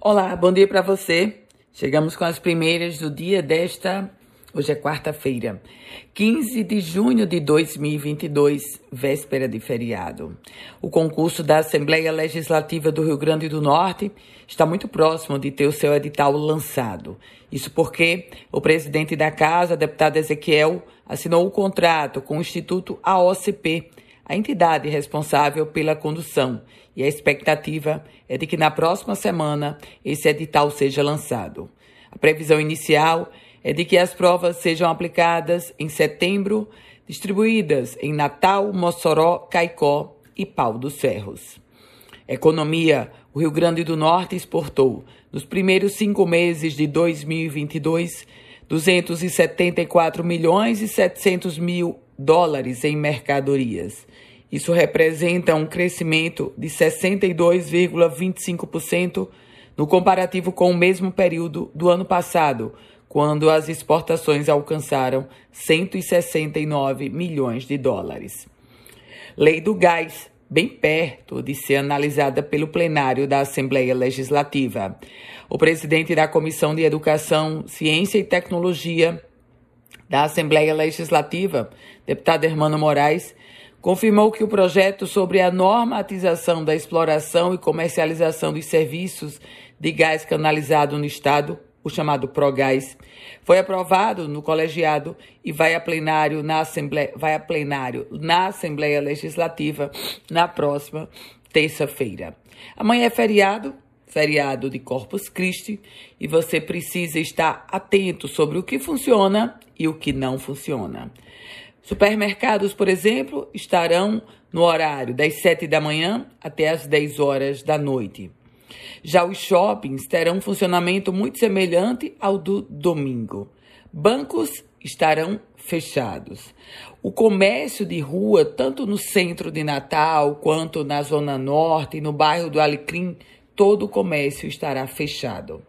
Olá, bom dia para você. Chegamos com as primeiras do dia desta. Hoje é quarta-feira, 15 de junho de 2022, véspera de feriado. O concurso da Assembleia Legislativa do Rio Grande do Norte está muito próximo de ter o seu edital lançado. Isso porque o presidente da casa, deputado Ezequiel, assinou o contrato com o Instituto AOCP a entidade responsável pela condução, e a expectativa é de que na próxima semana esse edital seja lançado. A previsão inicial é de que as provas sejam aplicadas em setembro, distribuídas em Natal, Mossoró, Caicó e Pau dos Ferros. Economia: o Rio Grande do Norte exportou, nos primeiros cinco meses de 2022, 274 milhões e 700 mil dólares em mercadorias. Isso representa um crescimento de 62,25% no comparativo com o mesmo período do ano passado, quando as exportações alcançaram 169 milhões de dólares. Lei do Gás, bem perto de ser analisada pelo plenário da Assembleia Legislativa. O presidente da Comissão de Educação, Ciência e Tecnologia da Assembleia Legislativa, deputado Hermano Moraes, confirmou que o projeto sobre a normatização da exploração e comercialização dos serviços de gás canalizado no Estado, o chamado Progás, foi aprovado no colegiado e vai a plenário na Assembleia, vai a plenário na Assembleia Legislativa na próxima terça-feira. Amanhã é feriado, feriado de Corpus Christi, e você precisa estar atento sobre o que funciona e o que não funciona. Supermercados, por exemplo, estarão no horário das 7 da manhã até as 10 horas da noite. Já os shoppings terão um funcionamento muito semelhante ao do domingo. Bancos estarão fechados. O comércio de rua, tanto no centro de Natal quanto na zona norte e no bairro do Alecrim, todo o comércio estará fechado.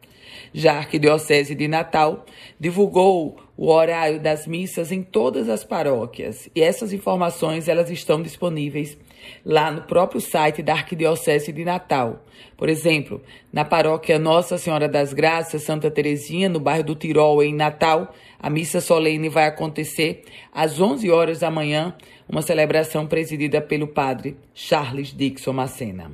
Já a Arquidiocese de Natal divulgou o horário das missas em todas as paróquias e essas informações elas estão disponíveis lá no próprio site da Arquidiocese de Natal. Por exemplo, na paróquia Nossa Senhora das Graças, Santa Terezinha, no bairro do Tirol, em Natal, a missa solene vai acontecer às 11 horas da manhã, uma celebração presidida pelo padre Charles Dixon Macena.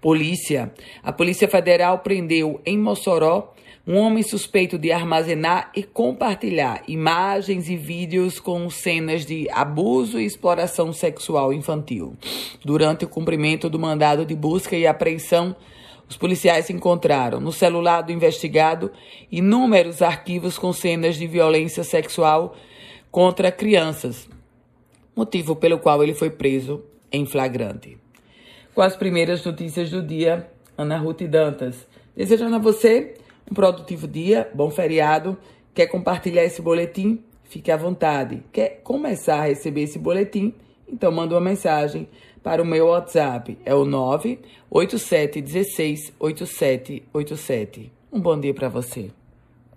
Polícia. A Polícia Federal prendeu em Mossoró um homem suspeito de armazenar e compartilhar imagens e vídeos com cenas de abuso e exploração sexual infantil. Durante o cumprimento do mandado de busca e apreensão, os policiais encontraram no celular do investigado inúmeros arquivos com cenas de violência sexual contra crianças, motivo pelo qual ele foi preso em flagrante. Com as primeiras notícias do dia, Ana Ruth Dantas. Desejando a você um produtivo dia, bom feriado. Quer compartilhar esse boletim? Fique à vontade. Quer começar a receber esse boletim? Então manda uma mensagem para o meu WhatsApp. É o 987168787. Um bom dia para você.